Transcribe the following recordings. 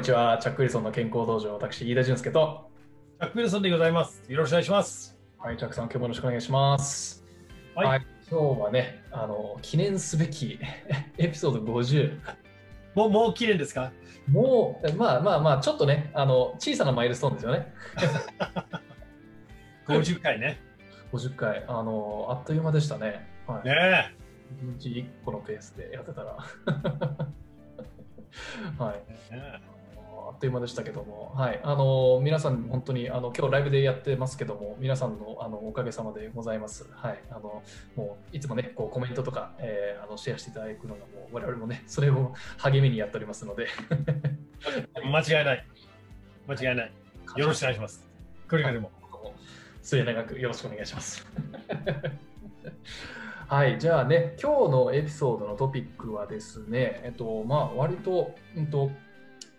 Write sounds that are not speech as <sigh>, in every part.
にちは。チャック・ウィルソンの健康道場、私、飯田俊介と。チャック・ウィルソンでございます。よろしくお願いします。はい、チャックさん、今日もよろしくお願いします。はい今日はね、あの、記念すべき <laughs> エピソード50。もう、もう綺麗ですか？もう、まあまあまあ、ちょっとね、あの、小さなマイルストーンですよね。<laughs> ?50 回ね。50回。あの、あっという間でしたね。はい。ね1日1個のペースでやってたら。<laughs> はい。え。ねという間でしたけども、はい、あの皆さん、本当にあの今日ライブでやってますけども、皆さんのあのおかげさまでございます。はい、あのもういつもね、こうコメントとか、えーあのシェアしていただくのが、もう我々もね、それを <laughs> 励みにやっておりますので、<laughs> 間違いない。間違いない。よろしくお願いします。これからも。末永くよろしくお願いします。<laughs> はい、じゃあね、今日のエピソードのトピックはですね、えっと、まあ、割と、うんと、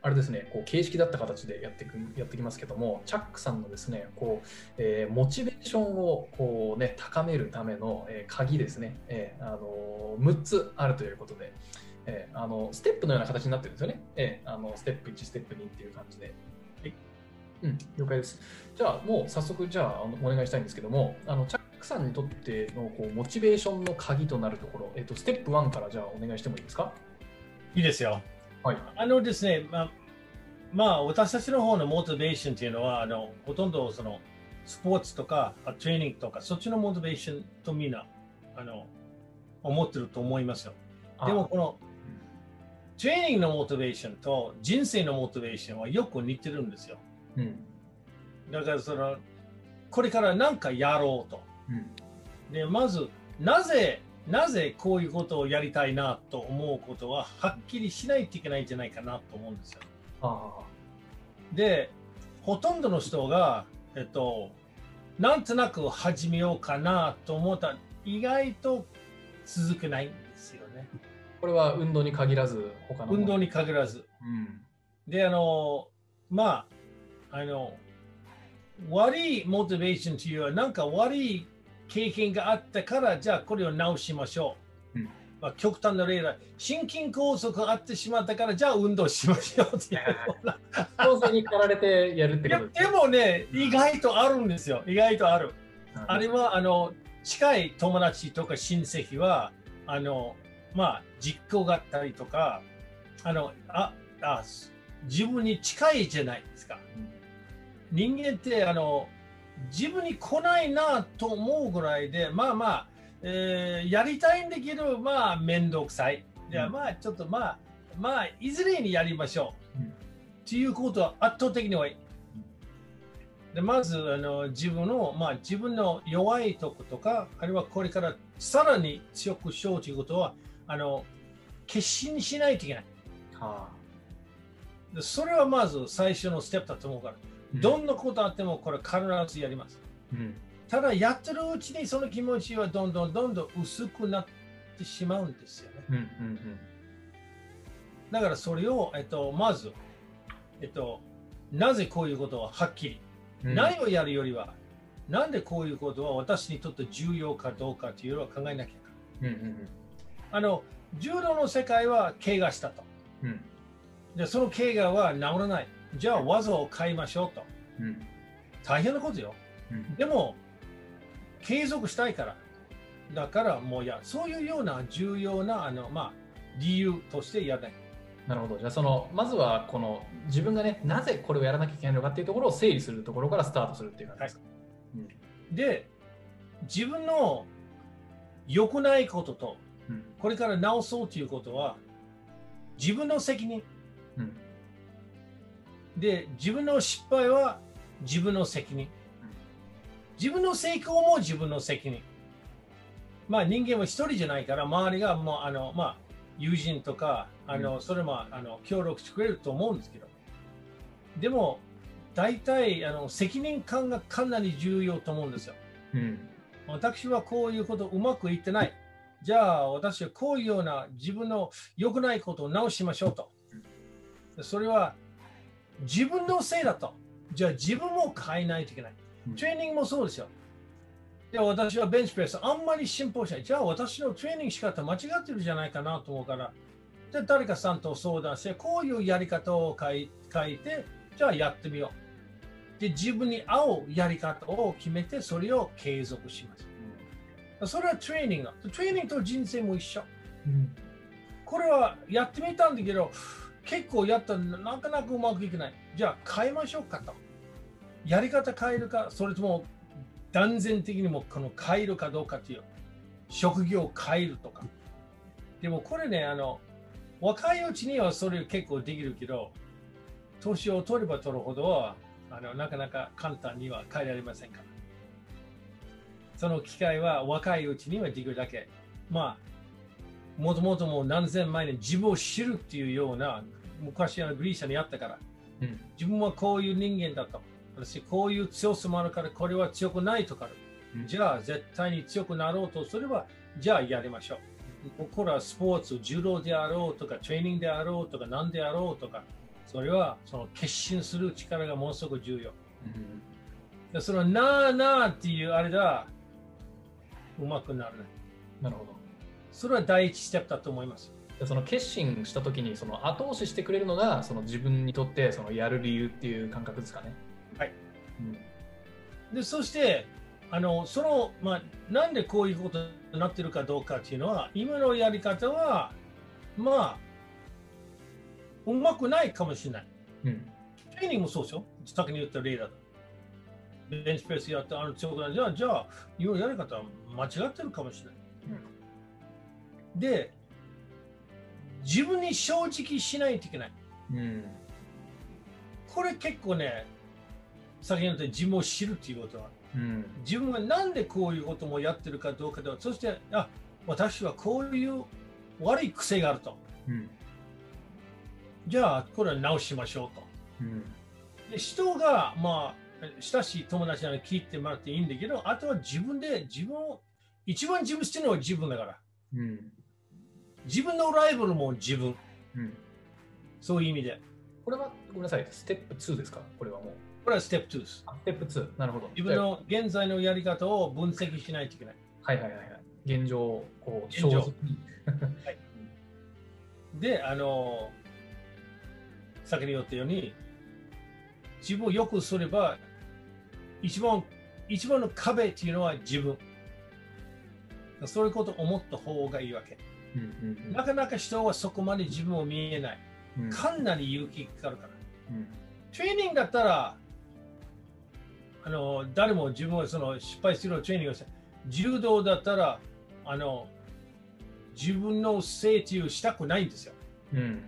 あれですね、こう形式だった形でやってくやってきますけども、チャックさんのですね、こう、えーモチベーションをこうね高めるための、えー鍵ですね、えーあの6つあるということで、えーあのステップのような形になってるんですよね。えーあのステップ1、ステップ2っていう感じで。うん、了解です。じゃあ、もう早速、じゃあ、お願いしたいんですけども、あのチャックさんにとってのこうモチベーションの鍵となるところ、えっと、ステップ1からじゃあお願いしてもいいですか？いいですよ。はい。あのですね、まあ、まあ、私たちの方のモチベーションっていうのは、あのほとんどそのスポーツとかあトレーニングとか、そっちのモチベーションとみんなあの思ってると思いますよ。でも、このトレーニングのモチベーションと人生のモチベーションはよく似てるんですよ。あうん。だからその、これから何かやろうと。うん。で、まず、なぜ、なぜこういうことをやりたいなと思うことは、はっきりしないといけないんじゃないかなと思うんですよ。あで、ほとんどの人が、えっと、なんとなく始めようかなと思ったら、意外と続けないんですよね。あ。これは運動に限らず、他の運動に限らず。うん。で、あの、まあ、あの、悪いモチベーションというよりは、なんか悪い経験があったから、じゃあこれを直しましょう。うんまあ、極端な例だ、心筋梗塞があってしまったから、じゃあ運動しましょうっていうに駆られてやるってことでもね、意外とあるんですよ。意外とある。うんあれは、あの、近い友達とか親戚は、あの、まあ、実行があったりとか、あの、あ、あ、自分に近いじゃないですか。人間って、あの、自分に来ないなと思うぐらいで、まあまあ、えーやりたいんだけど、まあ、面倒くさい。じゃあ、うんまあ、ちょっとまあ、まあ、いずれにやりましょう。うんっていうことは圧倒的に多い。でまずあの自分の、まあ、自分の弱いとことか、あるいはこれからさらに強くしようということは、あの決心しないといけない。はでそれはまず最初のステップだと思うから、あどんなことあってもこれ必ずやります。うんただやってるうちにその気持ちはどんどんどんどん薄くなってしまうんですよね。うんうんだからそれを、えっと、まず、えっと、なぜこういうことをはっきりうん何をやるよりは、なんでこういうことは私にとって重要かどうかというのを考えなきゃいけない。うんうんあの、柔道の世界は怪我したと。うんで、その怪我は治らない。じゃあ技を変えましょうと。うん大変なことよ。うんでも、継続したいから。だからもうや、そういうような重要な、あの、まあ、理由としてやらない。なるほど。じゃあそのまずはこの自分がねなぜこれをやらなきゃいけないのかっていうところを整理するところからスタートするっていう感じですか？で、自分の良くないことと、うんこれから直そうということは、自分の責任。うんで、自分の失敗は自分の責任。自分の成功も自分の責任。まあ人間は一人じゃないから、周りがもう、あの、まあ、友人とか、あの、うそれも、あの、協力してくれると思うんですけど。でも、大体、あの、責任感がかなり重要と思うんですよ。うん私はこういうことうまくいってない。じゃあ私はこういうような自分の良くないことを直しましょうと。それは自分のせいだと。じゃあ自分も変えないといけないうん。トレーニングもそうですよ。で私はベンチプレスあんまり進歩しない。じゃあ私のトレーニング仕方間違ってるじゃないかなと思うから、で誰かさんと相談して、こういうやり方を書い書いて、じゃあやってみよう。で、自分に合うやり方を決めて、それを継続します。それはトレーニングだ。トレーニングと人生も一緒。うんこれはやってみたんだけど、結構やったらなかなかうまくいかない。じゃあ変えましょうかと。やり方変えるか、それとも断然的にもこの変えるかどうかっていう。職業を変えるとか。でもこれね、あの、若いうちにはそれ結構できるけど、年を取れば取るほどは、あのなかなか簡単には変えられませんから。その機会は若いうちにはできるだけ。まあ、もともともう何千万年自分を知るっていうような、昔のグリーシャにあったから、うん自分はこういう人間だと。私、こういう強さもあるから、これは強くないとかある。うんじゃあ、絶対に強くなろうとすれば、じゃあやりましょう。これはスポーツ、柔道であろうとか、トレーニングであろうとか、何であろうとか、それはその決心する力がものすごく重要。うんでそのなあなあっていうあれだ、うまくならない。なるほど。それは第一ステップだと思います。でその決心したときにその後押ししてくれるのがその自分にとってそのやる理由っていう感覚ですかね。はい。うんで、そして、あの、その、まあ、なんでこういうことになってるかどうかっていうのは、今のやり方は、まあ、うまくないかもしれない。うんトレーニングもそうですよ。先に言った例だと。ベンチプレスやって、あの強くなる。じゃあ、じゃあ、今のやり方は間違ってるかもしれない。で、自分に正直しないといけない。うんこれ結構ね、先に言った自分を知るっていうことは、うん自分がなんでこういうこともやってるかどうかでは、そして、あ、私はこういう悪い癖があると。うんじゃあ、これは直しましょうと。うんで人が、まあ、親しい友達なら聞いてもらっていいんだけど、あとは自分で自分を、一番自分してるのは自分だから。うん自分のライバルも自分。うんそういう意味で。これはごめんなさい、ステップ2ですか？これはもう。これはステップ2です。あステップ2、なるほど。自分の現在のやり方を分析しないといけない。はいはいはいはい。現状をこう、現状正直に <laughs> で、あの、先に言ったように、自分をよくすれば、一番、一番の壁っていうのは自分。そういうことを思った方がいいわけ。なかなか人はそこまで自分を見えない。うんかなり勇気かかるから。うんトレーニングだったら、あの誰も自分はその失敗するトレーニングをして、柔道だったら、あの自分のせいというしたくないんですよ。うん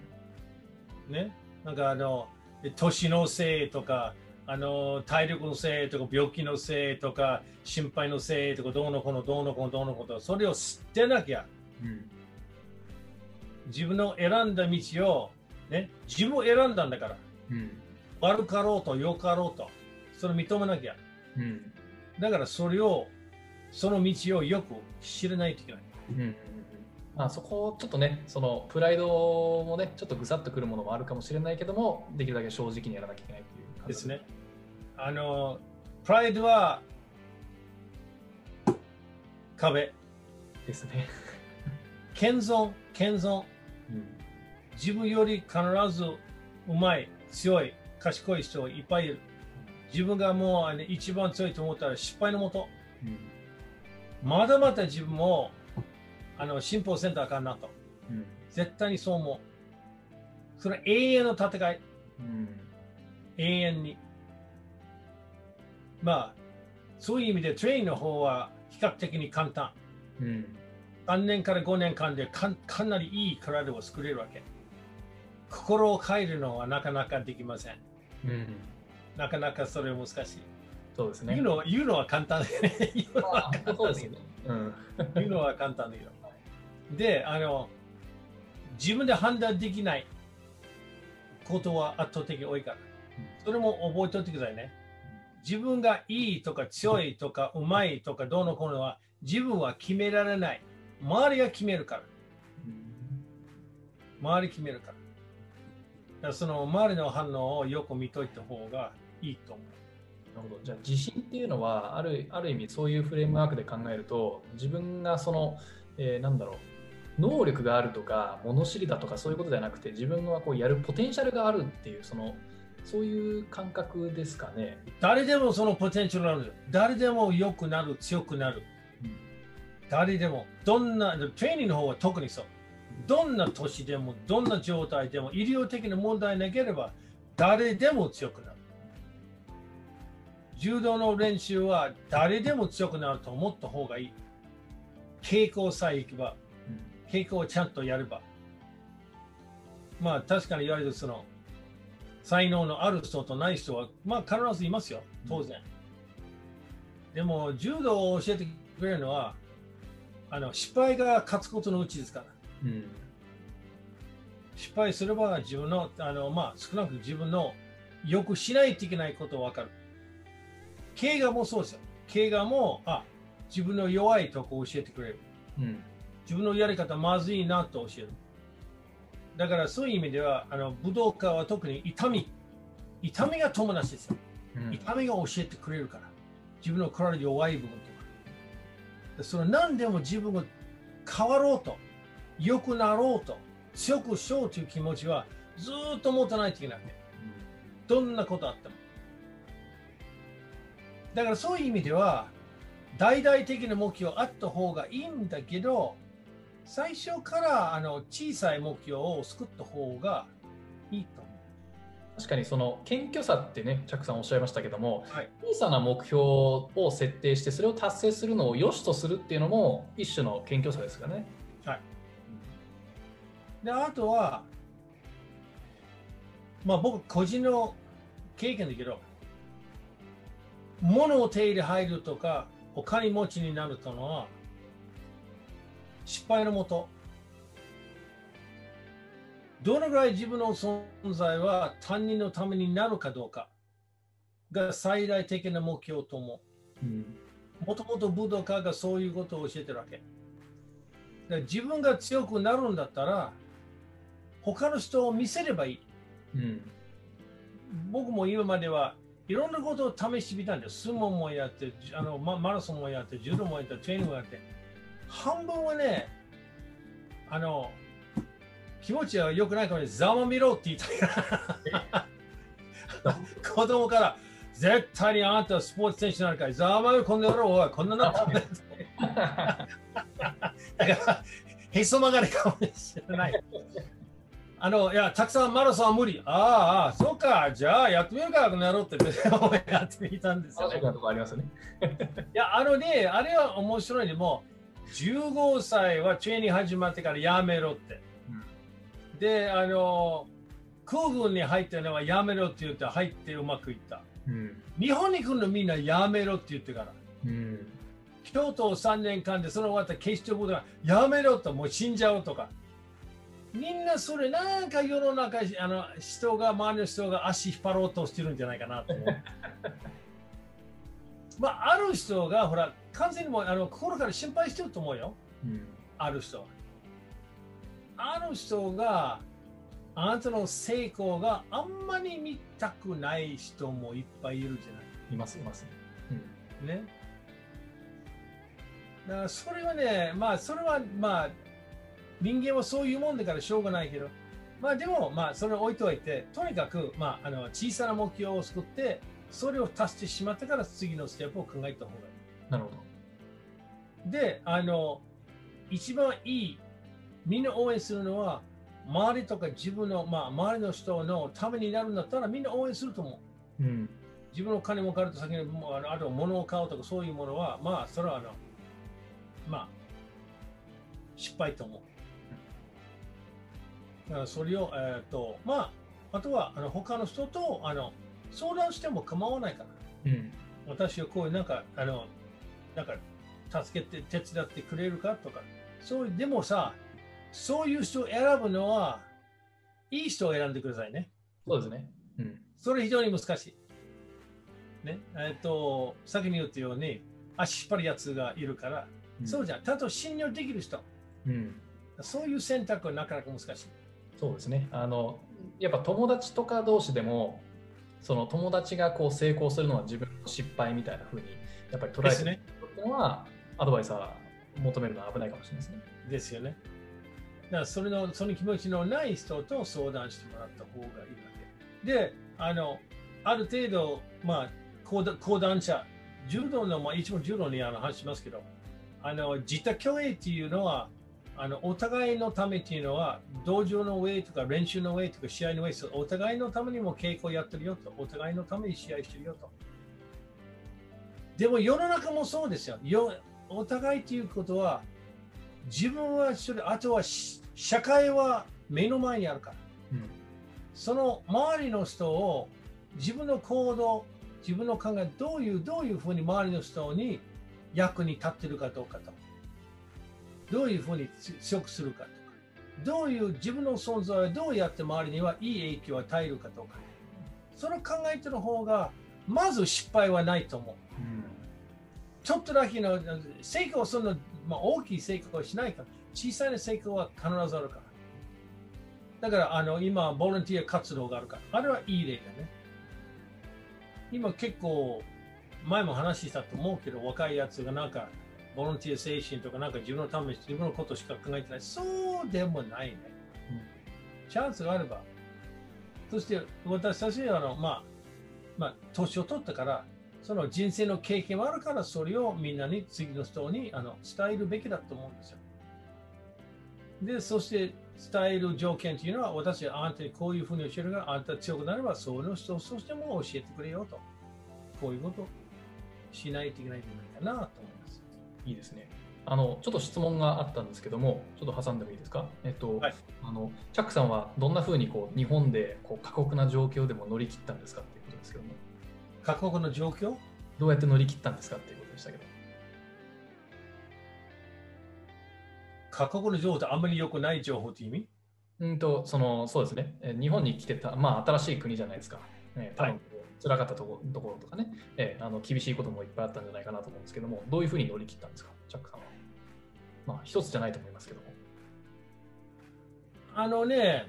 ね？なんかあの、年のせいとか、あの体力のせいとか、病気のせいとか、心配のせいとか、どうのこのどうのこのどうのこと、それを捨てなきゃ、うん自分の選んだ道を、ね、自分を選んだんだから、うん悪かろうと良かろうと、それを認めなきゃ。うん。だからそれを、その道をよく知らないといけない。うん。まあ、そこちょっとねそのプライドもねちょっとぐさっとくるものもあるかもしれないけどもできるだけ正直にやらなきゃいけないっていう感じですね。あの、プライドは壁、ですね、謙遜、謙遜、うん自分より必ずうまい、強い、賢い人いっぱいいる。自分がもうあの一番強いと思ったら失敗のもと。まだまだ自分もあの進歩せんとあかんなと。うん絶対にそう思う。それは永遠の戦い。うん永遠に。まあ、そういう意味でトレインの方は比較的に簡単。うん3年から5年間でかかなりいい体を作れるわけ。心を変えるのはなかなかできません。うんなかなかそれ難しい。そうですね言うの言うのは簡単で、ね、言うのはまあ簡単だけど言うのは簡単だけど。<laughs> で、あの、自分で判断できないことは圧倒的に多いから。それも覚えておいてくださいね。自分がいいとか強いとかうまいとかどうのこうのは自分は決められない。周りが決めるから。周り決めるから。だからその周りの反応をよく見といた方がいいと思う。なるほどじゃあ自信っていうのはあるある意味そういうフレームワークで考えると自分がその、えーなんだろう能力があるとか物知りだとかそういうことではなくて自分のこうやるポテンシャルがあるっていうそのそういう感覚ですかね。誰でもそのポテンシャルある。誰でも良くなる、強くなる。うん誰でも、どんな、トレーニングの方は特にそう。どんな年でも、どんな状態でも、医療的な問題なければ、誰でも強くなる。柔道の練習は誰でも強くなると思った方がいい。傾向さえいけば、傾向をちゃんとやれば。まあ確かに言われるその才能のある人とない人は、まあ必ずいますよ、当然。でも柔道を教えてくれるのは、あの失敗が勝つことのうちですから。うん失敗すれば自分の、あのまあ、少なく自分のよくしないといけないことを分かる。怪我もそうですよ。怪我も、あ、自分の弱いとこを教えてくれる。うん自分のやり方まずいなと教える。だからそういう意味では、あの武道家は特に痛み。痛みが友達ですよ。うん痛みが教えてくれるから。自分の体の弱い部分その何でも自分が変わろうと、良くなろうと、強くしようという気持ちはずーっと持たないといけない。どんなことあっても。だからそういう意味では、大々的な目標あった方がいいんだけど、最初からあの小さい目標を作った方がいいと思確かにその謙虚さってね、チャックさんおっしゃいましたけども、はい小さな目標を設定して、それを達成するのを良しとするっていうのも一種の謙虚さですかね。う。で、あとは、まあ僕個人の経験だけど、物を手入れ入るとか、お金持ちになるというのは、失敗のもと。どのぐらい自分の存在は他人のためになるかどうかが最大的な目標と思う。うんもともと武道家がそういうことを教えてるわけ。だ自分が強くなるんだったら、他の人を見せればいい。うん僕も今まではいろんなことを試してみたんです。相撲もやって、あのマ <laughs> マラソンもやって、柔道もやって、トレーニングもやって。半分はね、あの、気持ちは良くないかもね、ざまみろって言いたら。子供から、絶対にあなたはスポーツ選手になるから、ざまみろこんな野郎、おい、こんななったんだよだから、へそ曲がりかもしれない。あの、いや、たくさんマラソンは無理。ああ、そうか、じゃあやってみるか、この野郎ってやってみたんですよね。ありますね。いや、あのね、あれは面白いでも、15歳はトレーニン始まってからやめろって。で、あの、空軍に入ったのはやめろって言って入ってうまくいった。うん日本に来るのみんなやめろって言ってから。うん京都3年間でその終わった警視庁部がやめろともう死んじゃうとか。みんなそれなんか世の中あの人が周りの人が足引っ張ろうとしてるんじゃないかなと思う。<laughs> まあある人がほら完全にもうあの心から心配してると思うよ。うんある人は。ある人があなたの成功があんまり見たくない人もいっぱいいるじゃない。いますいます。うんね。だからそれはね、まあそれはまあ人間はそういうもんだからしょうがないけど、まあでもまあそれを置いといて、とにかくまああの小さな目標を作って、それを達してしまってから次のステップを考えた方がいなるほど。い。で、あの、一番いい、みんな応援するのは、周りとか自分の、まあ周りの人のためになるんだったらみんな応援すると思う。うん自分の金も借りた先にあのあと物を買うとかそういうものはまあそれはあのまあ失敗と思う。だからそれをえっ、とまああとはあの他の人とあの相談しても構わないから。うん私はこういうなんかあのなんか助けて手伝ってくれるかとかそういうでもさそういう人を選ぶのはいい人を選んでくださいね。そうですね。うんそれ非常に難しい。ね、えっ、と、先に言ったように、足引っ張るやつがいるから、そうじゃん。ちゃんと信用できる人。うんそういう選択はなかなか難しい。そうですね。あのやっぱ友達とか同士でも、その友達がこう成功するのは自分の失敗みたいな風にやっぱり捉えてるのは、アドバイスは求めるのは危ないかもしれないですね。ですよね。からそれのその気持ちのない人と相談してもらった方がいいわけ。で、あのある程度、まあ、講談講談社、柔道の、まあ、一応柔道にあの話しますけど、あの自他共栄っていうのは、あのお互いのためっていうのは、道場の上とか練習の上とか試合の上、お互いのためにも稽古やってるよと、お互いのために試合してるよと。でも世の中もそうですよ。よお互いということは、自分はそれ、あとは社会は目の前にあるから。うん、その周りの人を自分の行動、自分の考え、どういう、どういうふうに周りの人に役に立ってるかどうかと。どういうふうに強くするかとか。どういう自分の存在をどうやって周りにはいい影響を与えるかとか。その考えてる方が、まず失敗はないと思う。うん、ちょっとだけの成功その、まあ、大きい成功はしないから、小さな成功は必ずあるから。だからあの今、ボランティア活動があるから、あれはいい例だね。今結構、前も話したと思うけど、若いやつがなんか、ボランティア精神とか、なんか自分のために自分のことしか考えてない。そうでもないね。うん、チャンスがあれば。そして私たちはあの、まあ、まあ、年を取ったから、その人生の経験はあるから、それをみんなに、次の人にあの伝えるべきだと思うんですよ。で、そして伝える条件というのは、私はあんたにこういうふうに教えるが、あんた強くなれば、その人そしても教えてくれよと。こういうことしないといけないんじゃないかなと思います。いいですね。あのちょっと質問があったんですけども、ちょっと挟んでもいいですか？えっと、はい、あのチャックさんはどんなふうにこう日本でこう過酷な状況でも乗り切ったんですかっていうことですけども。過酷な状況？どうやって乗り切ったんですかっていうことでしたけど。過酷な情報ってあんまり良くない情報って意味？うんと、その、そうですね。日本に来てた、まあ、新しい国じゃないですか。ね、多分、辛かったところとかね、えー、あの厳しいこともいっぱいあったんじゃないかなと思うんですけども、どういうふうに乗り切ったんですか、チャックさんは。まあ、一つじゃないと思いますけども。あのね、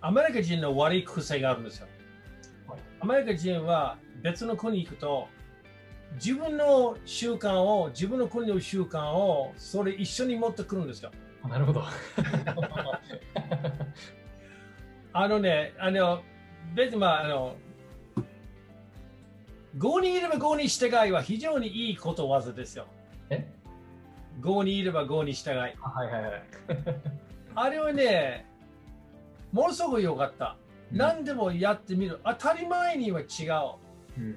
アメリカ人の悪い癖があるんですよ。はい、アメリカ人は別の国に行くと、自分の習慣を、自分の国の習慣を、それ一緒に持ってくるんですよ。なるほど。あのね、あの、別にまあ、あの、5にいれば5に従いは非常にいいことわざですよ。え ?5 にいれば5に従い。はいはいはい。あれはね、ものすごく良かった。うん、何でもやってみる。当たり前には違う。うん、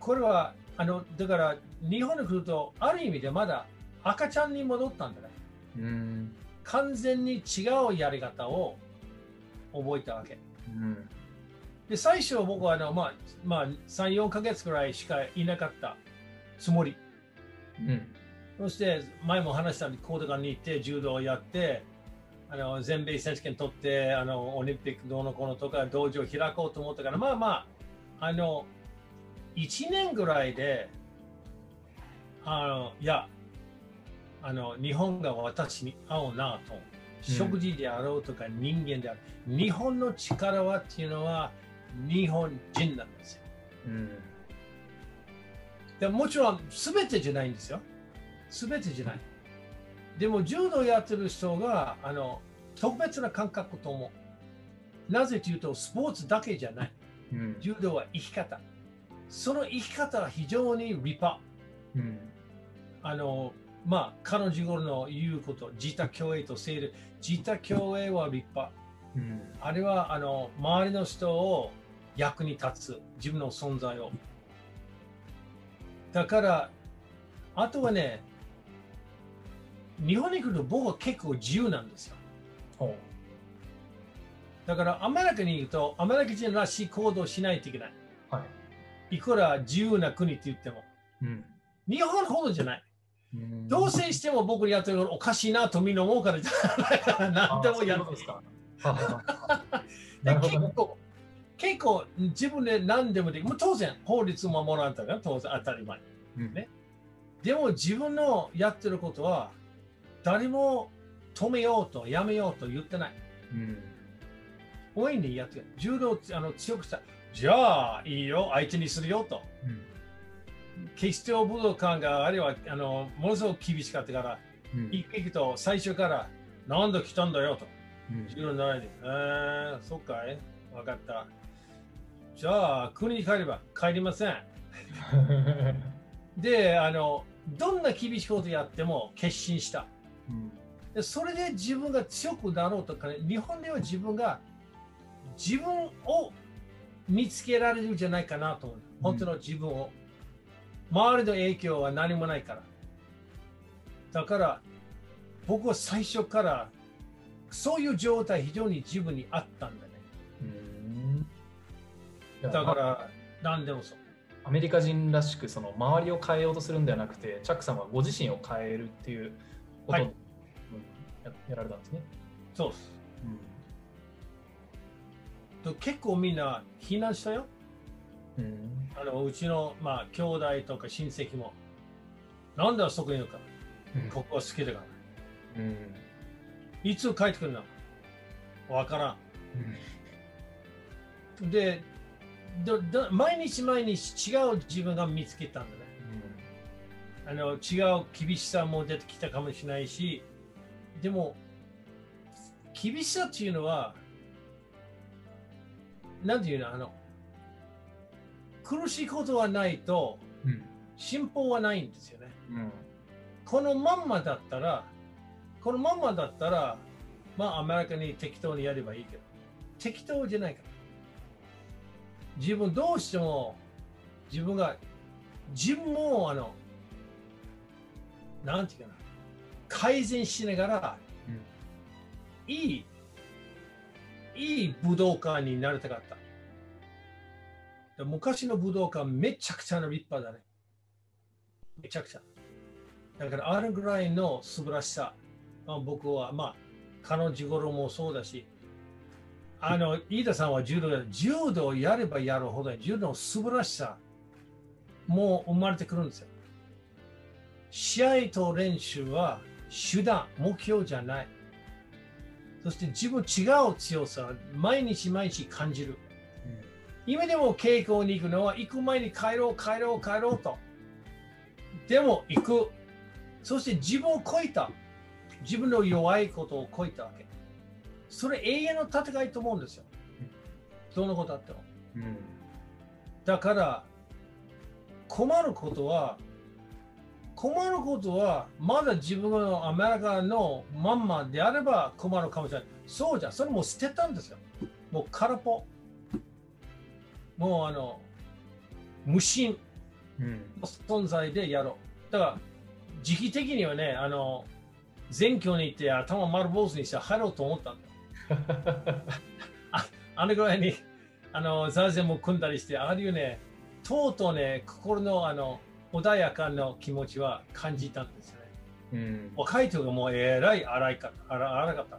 これは、あの、だから日本に来ると、ある意味でまだ赤ちゃんに戻ったんだね。うん、完全に違うやり方を覚えたわけ。うん、で最初僕はあの、まあまあ、3、4か月ぐらいしかいなかったつもり。うん、そして前も話したように、コードガンに行って柔道をやって、あの全米選手権取ってあのオリンピックどうのこうのとか道場を開こうと思ったからまあまああの1年ぐらいであのいやあの日本が私に合うなと、食事であろうとか人間である、うん、日本の力はっていうのは日本人なんですよ。うん、でもちろん全てじゃないんですよ。全てじゃない。でも柔道やってる人があの特別な感覚と思う。なぜというとスポーツだけじゃない。うん、柔道は生き方。その生き方は非常に立派。うん、あのまあ彼女の言うこと、自他共栄とせる。自他共栄は立派。うん、あれはあの周りの人を役に立つ。自分の存在を。だから、あとはね、日本に来ると僕は結構自由なんですよ。だからアメリカに行くとアメリカ人らしい行動しないといけない。はい、いくら自由な国って言っても。うん、日本ほどじゃない。同棲しても僕にやってるのおかしいなとみんな思うからじゃない何でもやるんですか。<laughs> 結構結構自分で何でもできる。当然法律を守らんとか当然当たり前。うん、ね、でも自分のやってることは誰も止めようとやめようと言ってない。うん。にやってる。柔道あの強くした。じゃあいいよ、相手にするよと。うん、警視庁武道館があれはあのものすごく厳しかったから、うん行く行くと最初から何度来たんだよと。うん17に。えー、そっかいわかった。じゃあ、国に帰れば帰りません。<laughs> で、あの、どんな厳しいことやっても決心した。うんでそれで自分が強くなろうとかね、日本では自分が自分を見つけられるんじゃないかなと思う。本当の自分を。周りの影響は何もないから。だから、僕は最初からそういう状態非常に自分にあったんだね。だから、何でもそう。アメリカ人らしくその周りを変えようとするんではなくてチャックさんはご自身を変えるっていうことを、ややられたんですね。そうです。うで結構みんな避難したよ。んうんあのうちの、まあ、兄弟とか親戚も。なんであそこにいるか。ここは好きだから。うんいつ帰ってくるのわからん。でどど、毎日毎日違う自分が見つけたんだね。あの違う厳しさも出てきたかもしれないし、でも、厳しさっていうのは、なんていうの、あの、苦しいことはないと、うん進歩はないんですよね。うんこのまんまだったら、このまんまだったら、まあアメリカに適当にやればいいけど、適当じゃないから。自分どうしても、自分が、自分も、あの、なんていうかな、改善しながら、いい、いい武道館になりたかった。昔の武道館めちゃくちゃな立派だね。めちゃくちゃ。だからあるぐらいの素晴らしさ、まあ、僕は、まあ、彼女頃もそうだし、あの、飯田さんは柔道や柔道やればやるほど、柔道の素晴らしさ、もう生まれてくるんですよ。試合と練習は手段、目標じゃない。そして自分違う強さ、毎日毎日感じる。今でも稽古に行くのは、行く前に帰ろう、帰ろう、帰ろうと。でも行く。そして自分を超えた。自分の弱いことを超えたわけ。それ永遠の戦いと思うんですよ。どんなことあっても。うんだから、困ることは、困ることは、まだ自分のアメリカのまんまであれば困るかもしれない。そうじゃ、それも捨てたんですよ。もう空っぽ。もうあの、無心の存在でやろう。だから、時期的にはね、あの、全教に行って頭丸坊主にして入ろうと思ったんだよ。<laughs> あのぐらいに、あの、座禅も組んだりして、ああいうね、とうとうね、心のあの、穏やかな気持ちは感じたんですよね。うん若い時がもうえらい荒いか荒荒かった。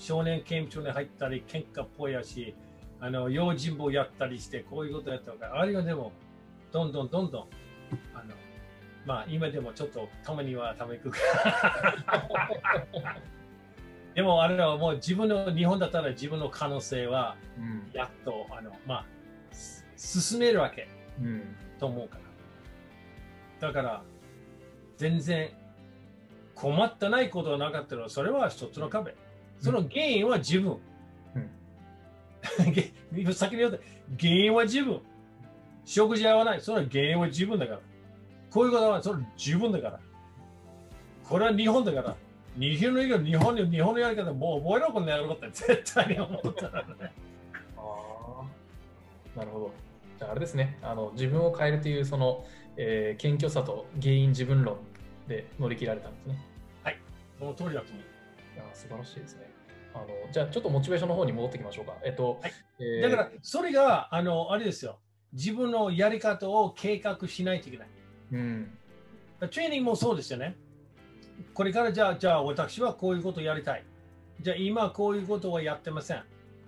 少年刑務所に入ったり、喧嘩っぽいやし、あの、用心棒やったりして、こういうことやったから、あれがでも、どんどんどんどん、あの、まあ、今でもちょっとたまにはためくから。<laughs> でも、あれはもう自分の、日本だったら自分の可能性は、うんやっと、あの、まあ、す進めるわけうんと思うから。だから、全然困ってないことはなかったら、それは一つの壁。その原因は自分。うんげ <laughs> 先に言った原因は自分。食事合わない。その原因は自分だから。こういうことはそれ自分だから。これは日本だから。日本の日本の日本のやり方もう覚えろこんなやることって <laughs> 絶対に思ったらね。ああなるほど。じゃああれですね、あの自分を変えるというその、えー謙虚さと原因自分論で乗り切られたんですね。その通りだと思う。いや素晴らしいですね。あのじゃあちょっとモチベーションの方に戻ってきましょうか。えっと、はいえーだから、それが、あの、あれですよ。自分のやり方を計画しないといけない。うんトレーニングもそうですよね。これからじゃあ、じゃあ私はこういうことをやりたい。じゃあ今こういうことはやってません。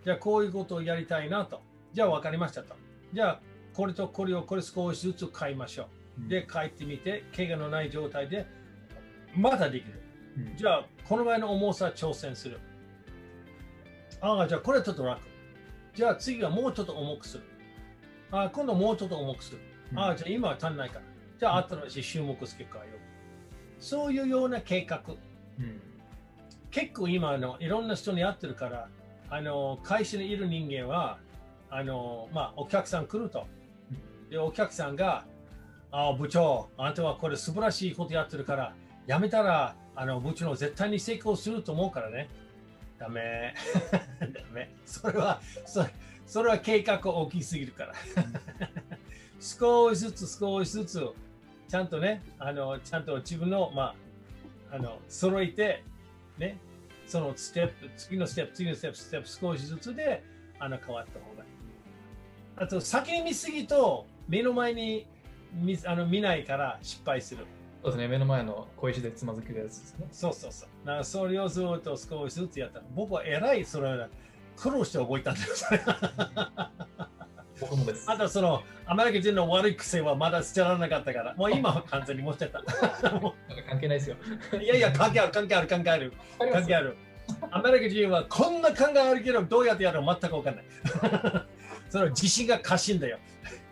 じゃあこういうことをやりたいなと。じゃあ分かりましたと。じゃあこれとこれをこれ少しずつ変えましょう。で、帰ってみて、怪我のない状態でまたできる。うんじゃあこのぐらいの重さ挑戦する。ああ、じゃあこれはちょっと楽。じゃあ次はもうちょっと重くする。ああ、今度もうちょっと重くする。ああ、じゃあ今は足んないから。じゃあ新しい種目付け替えよう。そういうような計画。うん。結構今あのいろんな人に会ってるからあの会社にいる人間はあの、まあ、お客さん来るとでお客さんが「ああ部長あんたはこれ素晴らしいことやってるからやめたらあの部長の絶対に成功すると思うからね」ダメ。<laughs> ダメ。それはそれそれは計画大きすぎるから。<laughs> 少しずつ少しずつちゃんとねあのちゃんと自分のまああの揃えてね、そのステップ、次のステップ、次のステップ、ステップ少しずつであの変わった方がいい。あと、先に見すぎと目の前に見あの見ないから失敗する。そうですね、目の前の小石でつまずけるやつですね。そうそうそう。だからそれをずっと少しずつやった。僕は偉い、それは苦労して覚えたんだよ、それ。僕もです。あと、そのアメリカ人の悪い癖はまだ捨てられなかったから、もう今は完全に持ってた。<laughs> 関係ないですよ。ういやいや、関係ある、関係ある、関係ある。関係ある。アメリカ人はこんな考えあるけど、どうやってやるの全く分かんない。その自信が過信だよ。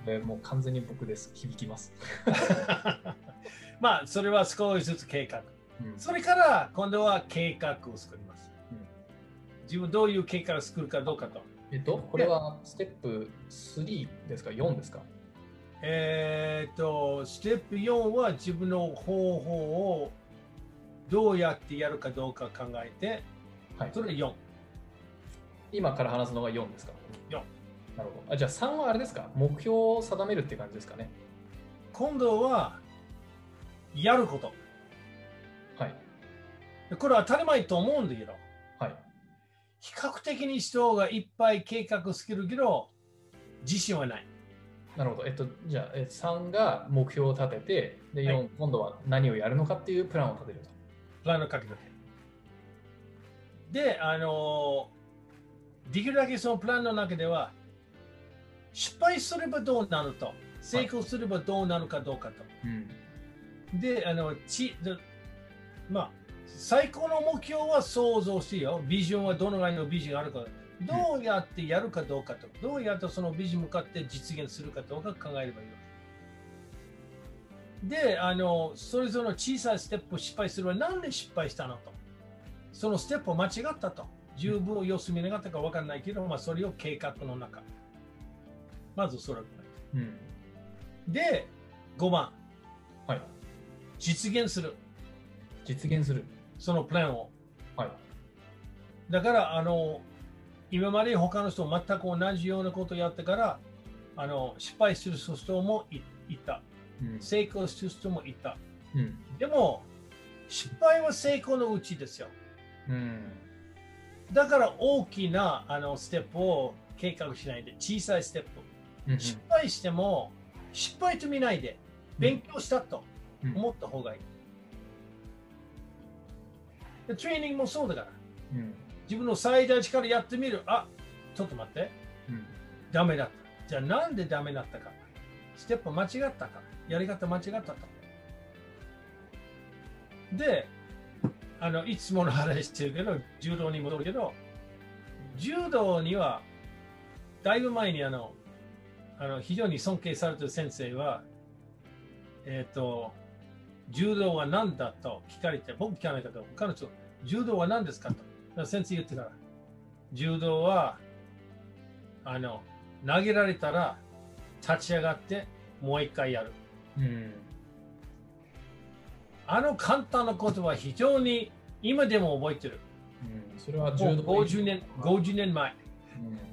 でもう完全に僕です。響きます。<laughs> まあ、それは少しずつ計画。うんそれから今度は計画を作りますうん。自分どういう計画を作るかどうかと。えっと、これはステップ3ですか ?4 ですか？えーっと、ステップ4は自分の方法をどうやってやるかどうか考えて、はい。それ4。今から話すのが4ですか？4なるほど。あじゃあ3はあれですか？目標を定めるって感じですかね？今度はやること。はい。これは当たり前と思うんだけど、はい。比較的に人がいっぱい計画するけど、自信はない。なるほど。えっと、じゃあえ3が目標を立てて、で4、はい今度は何をやるのかっていうプランを立てると。プランをかけて。で、あのできるだけそのプランの中では、失敗すればどうなると、成功すればどうなるかどうかと。うん。で、あの、ち、でまあ、最高の目標は想像してよ。ビジョンはどのぐらいのビジョンがあるか。どうやってやるかどうかと。どうやってそのビジョンに向かって実現するかどうか考えればいいわけ。で、あの、それぞれの小さいステップを失敗するは何で失敗したのと。そのステップを間違ったと。十分様子見なかったか分からないけど、まあ、それを計画の中。まずそれを考えてうん。で、5番、はい。実現する。実現する。そのプランを。はい。だから、あの、今まで他の人も全く同じようなことをやってから、あの、失敗する人もいいた。うん。成功する人もいた。うん。でも、失敗は成功のうちですよ。うん。だから大きなあのステップを計画しないで、小さいステップ。うん失敗しても、失敗と見ないで、勉強したとうん思った方がいい。でトレーニングもそうだから。うん。自分の最大力やってみる。あちょっと待って。うん。ダメだった。じゃあなんでダメだったか。ステップ間違ったか。やり方間違ったと。で、あのいつもの話してるけど、柔道に戻るけど、柔道には、だいぶ前にあの、あの非常に尊敬されてる先生は、えっ、と、柔道は何だと聞かれて、僕聞かないけど、彼女、柔道は何ですかと。先生言ってたら、柔道は、あの、投げられたら立ち上がってもう一回やる。うん。あの簡単なことは非常に今でも覚えてる。うん。それはもう柔道50年、50年前。うん。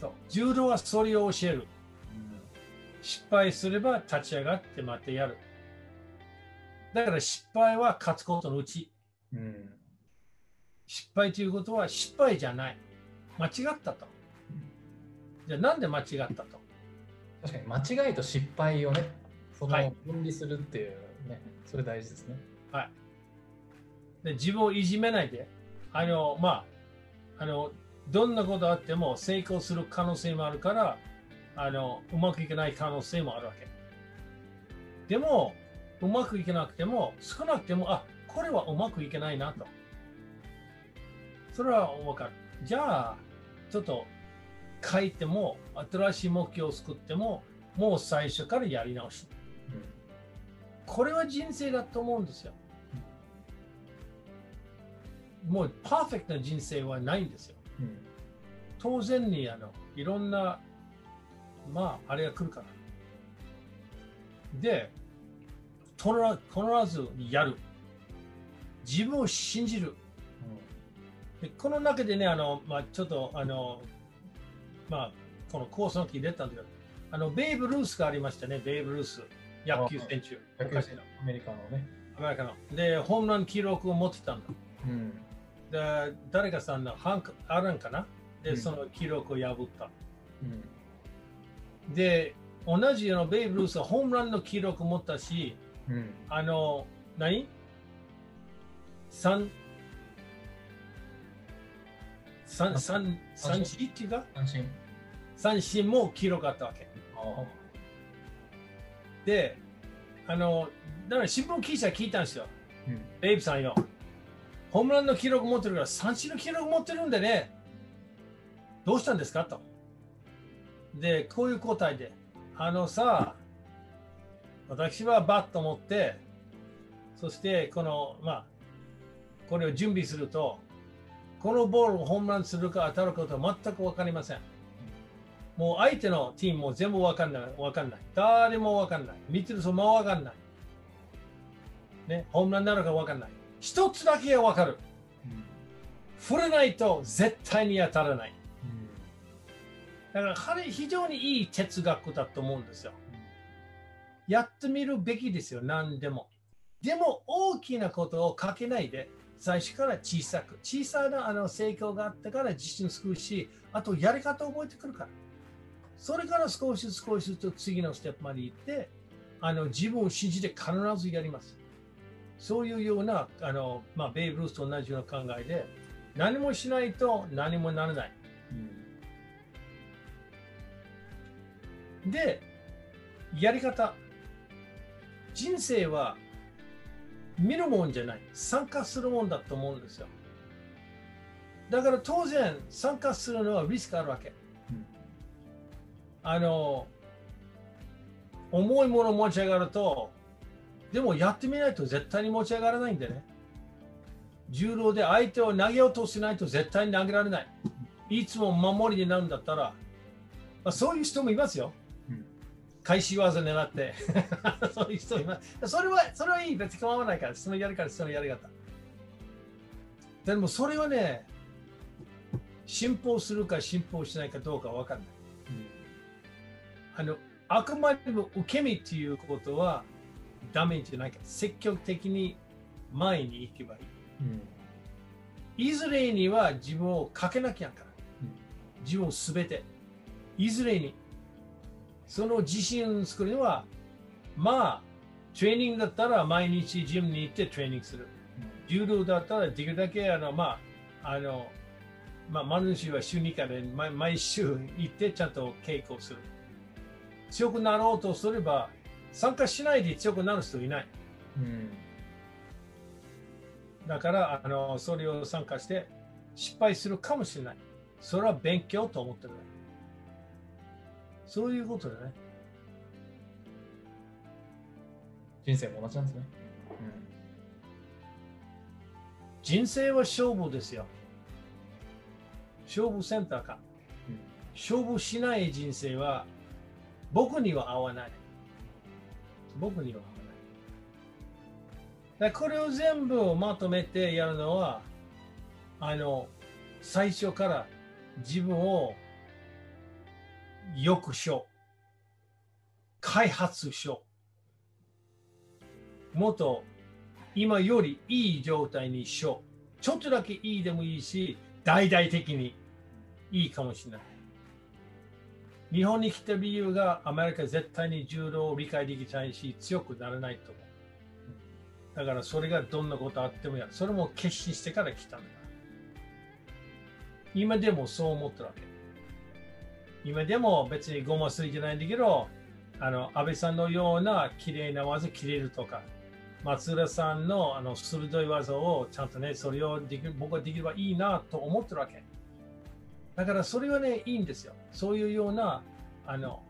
そう柔道はそれを教える。うん。失敗すれば立ち上がってまたやる。だから失敗は勝つことのうち。うん。失敗ということは失敗じゃない。間違ったと。じゃあなんで間違ったと？確かに間違いと失敗をね、そのはい分離するっていうね、それ大事ですね。で自分をいじめないで、あの、まあ、あの、どんなことあっても成功する可能性もあるから、あの、うまくいかない可能性もあるわけ。でも、うまくいかなくても、少なくても、あ、これはうまくいけないなと。それはわかる。じゃあ、ちょっと書いても、新しい目標を作っても、もう最初からやり直し。これは人生だと思うんですよ。もうパーフェクトな人生はないんですよ。うん当然にあのいろんな、まあ、あれが来るから。で、とら必ずやる。自分を信じる。でこの中でね、あのまあ、ちょっとあの、まあ、このコースの木出たんだけど、あのベイブ・ルースがありましたね、ベイブ・ルース、野球選手、アメリカのね。アメリカの。で、ホームラン記録を持ってたんだ。うんで誰かさんのハンク・アランかな？で、うんその記録を破った。うんで、同じようなベイブ・ルースはホームランの記録を持ったし、うんあの、何？三三三三振？っていうか？安心。三振も記録あったわけ。あで、あの、だから新聞記者聞いたんですよ。うんベイブさんよ。ホームランの記録持ってるから三振の記録持ってるんでね。どうしたんですか？と。で、こういう答えで。あのさ、私はバット持って、そしてこの、まあ、これを準備すると、このボールをホームランするか当たるかとは全く分かりません。もう相手のチームも全部分かんない。分かんない。誰も分かんない。見てる人も分かんない。ね、ホームランなるか分かんない。一つだけは分かる。うん振れないと絶対に当たらない。うんだから彼非常にいい哲学だと思うんですよ。やってみるべきですよ、何でも。でも大きなことをかけないで、最初から小さく。小さなあの成功があったから自信つくし、あとやり方を覚えてくるから。それから少しずつ少しずつ次のステップまで行って、あの自分を信じて必ずやります。そういうような、あのまあ、ベイブ・ルースと同じような考えで、何もしないと何もならない。で、やり方。人生は見るもんじゃない。参加するもんだと思うんですよ。だから当然、参加するのはリスクあるわけ。うんあの、重いもの持ち上がると、でもやってみないと絶対に持ち上がらないんでね。重量で相手を投げようとしないと絶対に投げられない。いつも守りになるんだったら、まあ、そういう人もいますよ。うん返し技狙って。<laughs> そういう人います。それは、それはいい。別に構わないから。そのやり方、そのやり方。でもそれはね、進歩するか進歩しないかどうかわかんない。あの、あくまでも受け身っていうことはダメじゃないから。積極的に前に行けばいい。うんいずれには自分をかけなきゃからうん。自分をすべて。いずれに。その自信を作るのは、まあ、トレーニングだったら毎日ジムに行ってトレーニングする。柔道だったらできるだけ、あの、まあ、あの、まあ、マヌシは週2回で毎毎週行ってちゃんと稽古をする。強くなろうとすれば、参加しないで強くなる人いない。うんだから、あの、それを参加して失敗するかもしれない。それは勉強と思ってる。そういうことだね。人生も同じなんですね。人生は勝負ですよ。勝負センターか。うん勝負しない人生は僕には合わない。僕にはない。これを全部をまとめてやるのは、あの、最初から自分をよくしよう。開発しよう。もっと今よりいい状態にしよう。ちょっとだけいいでもいいし、大々的にいいかもしれない。日本に来た理由がアメリカ絶対に柔道を理解できないし、強くならないと思う。だからそれがどんなことあってもやる。それも決心してから来たんだ。今でもそう思ってるわけ。今でも別にごますりじゃないんだけど、あの、安倍さんのような綺麗な技切れるとか、松浦さんのあの鋭い技をちゃんとね、それをでき僕はできればいいなと思ってるわけ。だからそれはね、いいんですよ。そういうような、あの、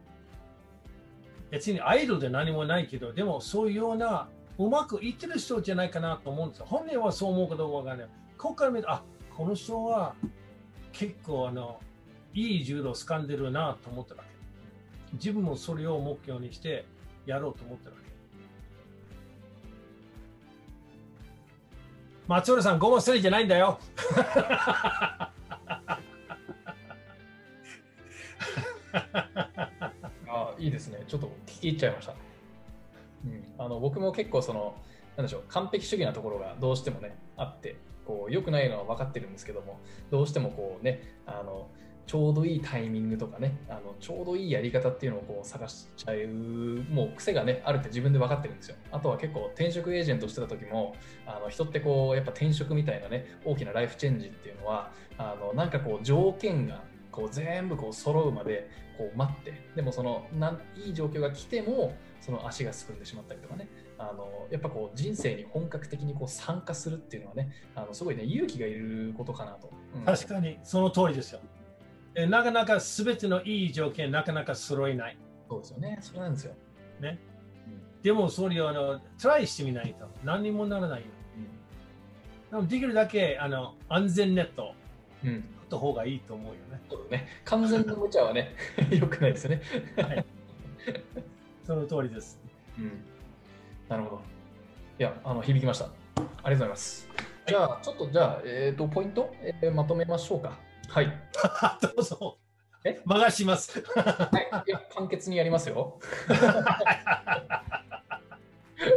別にアイドルで何もないけど、でもそういうような、うまくいってる人じゃないかなと思うんですよ。本人はそう思うかどうかわからない。ここから見ると、あこの人は結構あのいい柔道を掴んでるなと思ったわけ。自分もそれを目標にしてやろうと思ったわけ。松浦さん、ごま捨てじゃないんだよ。<laughs> <laughs> あいいですね。ちょっと聞き入っちゃいました。うん、あの僕も結構その、なんでしょう、完璧主義なところがどうしてもね、あって、こう良くないのは分かってるんですけども、どうしてもこうね、あのちょうどいいタイミングとかね、あのちょうどいいやり方っていうのをこう探しちゃう、もう癖がね、あるって自分で分かってるんですよ。あとは結構転職エージェントしてた時も、あの人ってこう、やっぱ転職みたいなね、大きなライフチェンジっていうのは、あのなんかこう条件がこう全部こう揃うまでこう待ってでもそのなんいい状況が来てもその足がすくんでしまったりとかね。あのやっぱこう人生に本格的にこう参加するっていうのはねあのすごいね勇気がいることかなと、うん、確かにその通りですよ。えなかなか全てのいい条件なかなか揃えない。そうですよね。そうなんですよ。ね、うん、でもそれをあのトライしてみないと何にもならないよ、うん、でもできるだけあの安全ネット。うんった方がいいと思うよね。そうね完全な無茶はね、<laughs> よくないですよね。はい。その通りです。うん。なるほど。いや、あの響きました。ありがとうございます。じゃあ、ちょっとじゃあ、えっ、ー、と、ポイント、えー、まとめましょうか。はい。<laughs> どうぞ。え？任します。はい。いや、簡潔にやりますよ。<laughs>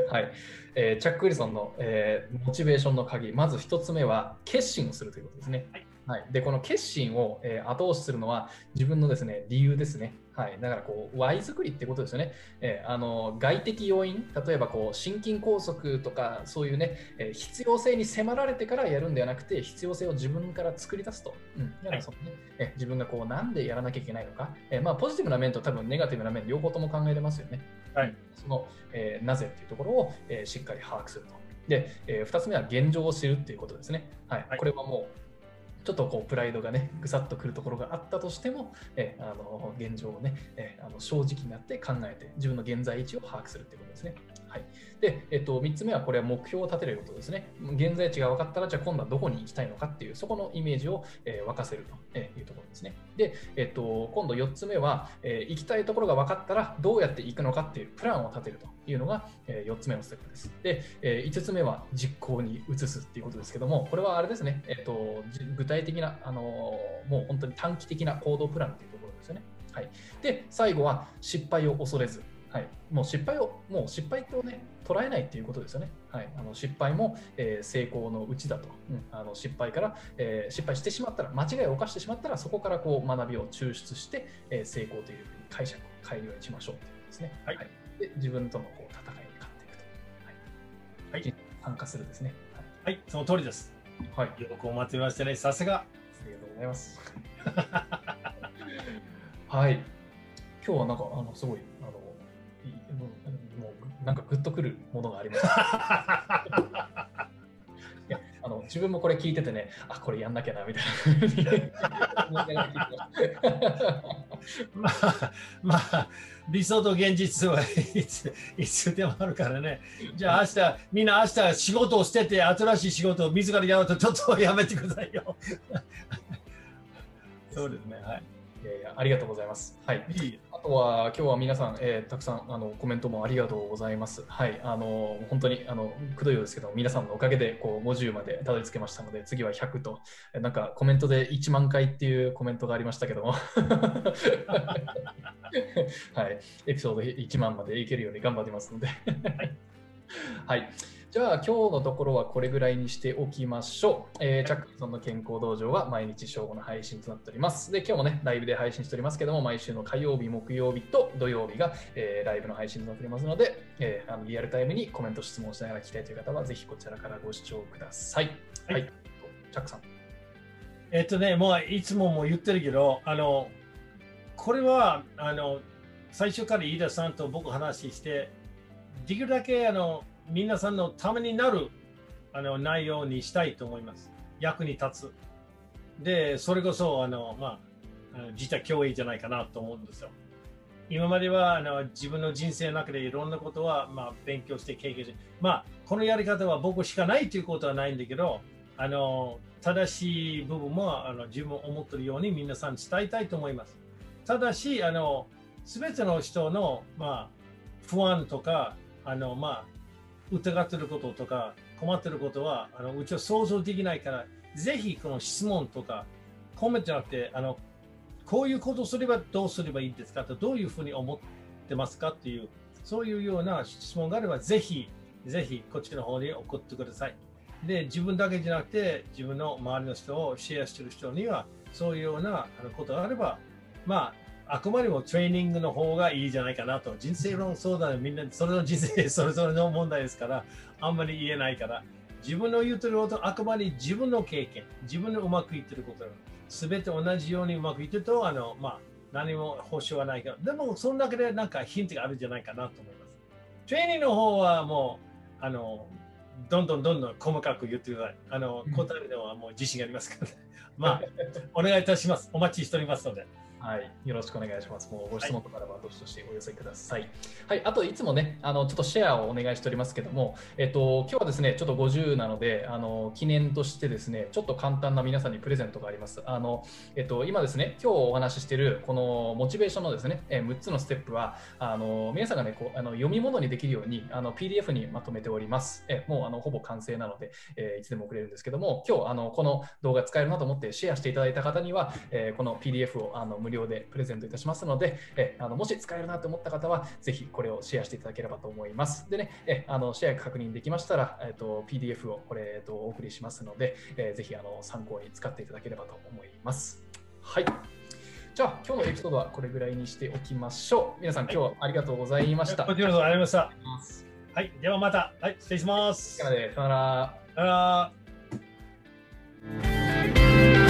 はい、えー、チャック・ウィルソンの、えー、モチベーションの鍵、まず1つ目は決心をするということですね。はいはい、でこの決心を、えー、後押しするのは自分のですね理由ですね。はい、だからこう Y 作りってことですよね、えー、あの外的要因例えばこう心筋梗塞とかそういうね、えー、必要性に迫られてからやるんではなくて必要性を自分から作り出すと、うん、だからそのえ自分がこうなんでやらなきゃいけないのか、えー、まあ、ポジティブな面と多分ネガティブな面両方とも考えれますよね、はい、その、えなぜっていうところを、えしっかり把握すると。で、え2つ目は現状を知るっていうことですね、はい、はい、これはもうちょっとこうプライドがねぐさっとくるところがあったとしても、えあの現状をね、えあの正直になって考えて自分の現在位置を把握するということですね。はい、で、えっと、3つ目はこれは目標を立てることですね。現在地が分かったらじゃあ今度はどこに行きたいのかっていうそこのイメージを、えー、沸かせるというところですね。で、えっと、今度4つ目は、えー、行きたいところが分かったらどうやって行くのかっていうプランを立てるというのが、えー、4つ目のステップです。で、えー、5つ目は実行に移すっていうことですけども、これはあれですね、えっと、具体的な、あのもう本当に短期的な行動プランというところですよね。はい、で最後は失敗を恐れずはい、もう失敗を、もう失敗をね、捉えないっていうことですよね。はい、あの失敗も、えー、成功のうちだと、うん、あの失敗から、えー、失敗してしまったら、間違いを犯してしまったら、そこからこう学びを抽出して、えー、成功という解釈を変えるようにしましょうということですね。はい、はい、で自分とのこう戦いに勝っていくと。はい、はい、参加するですね。はい、はい、その通りです。はい、よくお待ちましてね、さすが。ありがとうございます。<laughs> はい。今日はなんか、あの、すごい、あの、もうなんかグッとくるものがあります。<laughs> いやあの自分もこれ聞いててね、あこれやんなきゃなみたいな。<laughs> まあ、まあ、理想と現実はいついつでもあるからね。じゃあ明日、みんな明日仕事を捨てて新しい仕事を自らやろうとちょっとやめてくださいよ。<laughs> そうですね。はい。いやいやありがとうございます。はい。あとは今日は皆さん、えー、たくさんあのコメントもありがとうございます。はい。あの本当にあのくどいようですけど、皆さんのおかげでこう50までたどり着けましたので、次は100となんかコメントで1万回っていうコメントがありましたけども、はい。エピソード1万までいけるように頑張りますので、はい。じゃあ今日のところはこれぐらいにしておきましょう。えー、チャックソンの健康道場は毎日正午の配信となっております。で、今日もね、ライブで配信しておりますけども、毎週の火曜日、木曜日と土曜日が、えー、ライブの配信となっておりますので、えー、あのリアルタイムにコメント、質問しながら聞きたいという方は、ぜひこちらからご視聴ください。はい。はい、チャックさん。えっとね、もういつもも言ってるけど、あの、これは、あの、最初から飯田さんと僕話して、できるだけあの皆さんのためになるあの内容にしたいと思います。役に立つ。で、それこそ、あの、まあ、実は教育じゃないかなと思うんですよ。今まではあの自分の人生の中でいろんなことは、まあ、勉強して経験して、まあ、このやり方は僕しかないということはないんだけど、あの正しい部分もあの自分思っているように皆さん伝えたいと思います。ただし、あの全ての人の、まあ、不安とか、あのまあ、疑ってることとか困ってることはあのうちは想像できないから、ぜひこの質問とかコメントじゃなくてあのこういうことすればどうすればいいんですか？とどういうふうに思ってますか？っていうそういうような質問があればぜひぜひこっちの方に送ってください。で自分だけじゃなくて自分の周りの人をシェアしてる人にはそういうようなことがあればまああくまでもトレーニングの方がいいじゃないかなと人生論相談みんなそれの人生 <laughs> それぞれの問題ですからあんまり言えないから自分の言うてることあくまで自分の経験自分のうまくいってることすべて同じようにうまくいってるとあの、まあ、何も保証はないけどでもその中でなんかヒントがあるんじゃないかなと思いますトレーニングの方はもうあのどんどんどんどん細かく言ってください。あの、答えるのはもう自信がありますからね。<laughs> まあ、お願いいたします。お待ちしておりますので。はい、よろしくお願いします。もうご質問とかあればどしどしお寄せください。はい、あといつもね、あのちょっとシェアをお願いしておりますけども、えっと今日はですね、ちょっと50なので、あの記念としてですね、ちょっと簡単な皆さんにプレゼントがあります。あのえっと今ですね、今日お話ししているこのモチベーションのですね、え6つのステップは、あの皆さんがね、こうあの読み物にできるようにあの PDF にまとめております。えもうあのほぼ完成なので、えいつでも送れるんですけども、今日あのこの動画使えるなと思ってシェアしていただいた方には、えこの PDF をあの無料でプレゼントいたしますので、えあのもし使えるなと思った方は、ぜひこれをシェアしていただければと思います。でね、えあのシェア確認できましたら、えーと、PDF をこれ、えーと、お送りしますので、えー、ぜひあの参考に使っていただければと思います。はい。じゃあ、今日のエピソードはこれぐらいにしておきましょう。皆さん、今日はありがとうございました。こちらこそありがとうございました。はい、ではまた。はい、失礼します。さよなら。さよなら。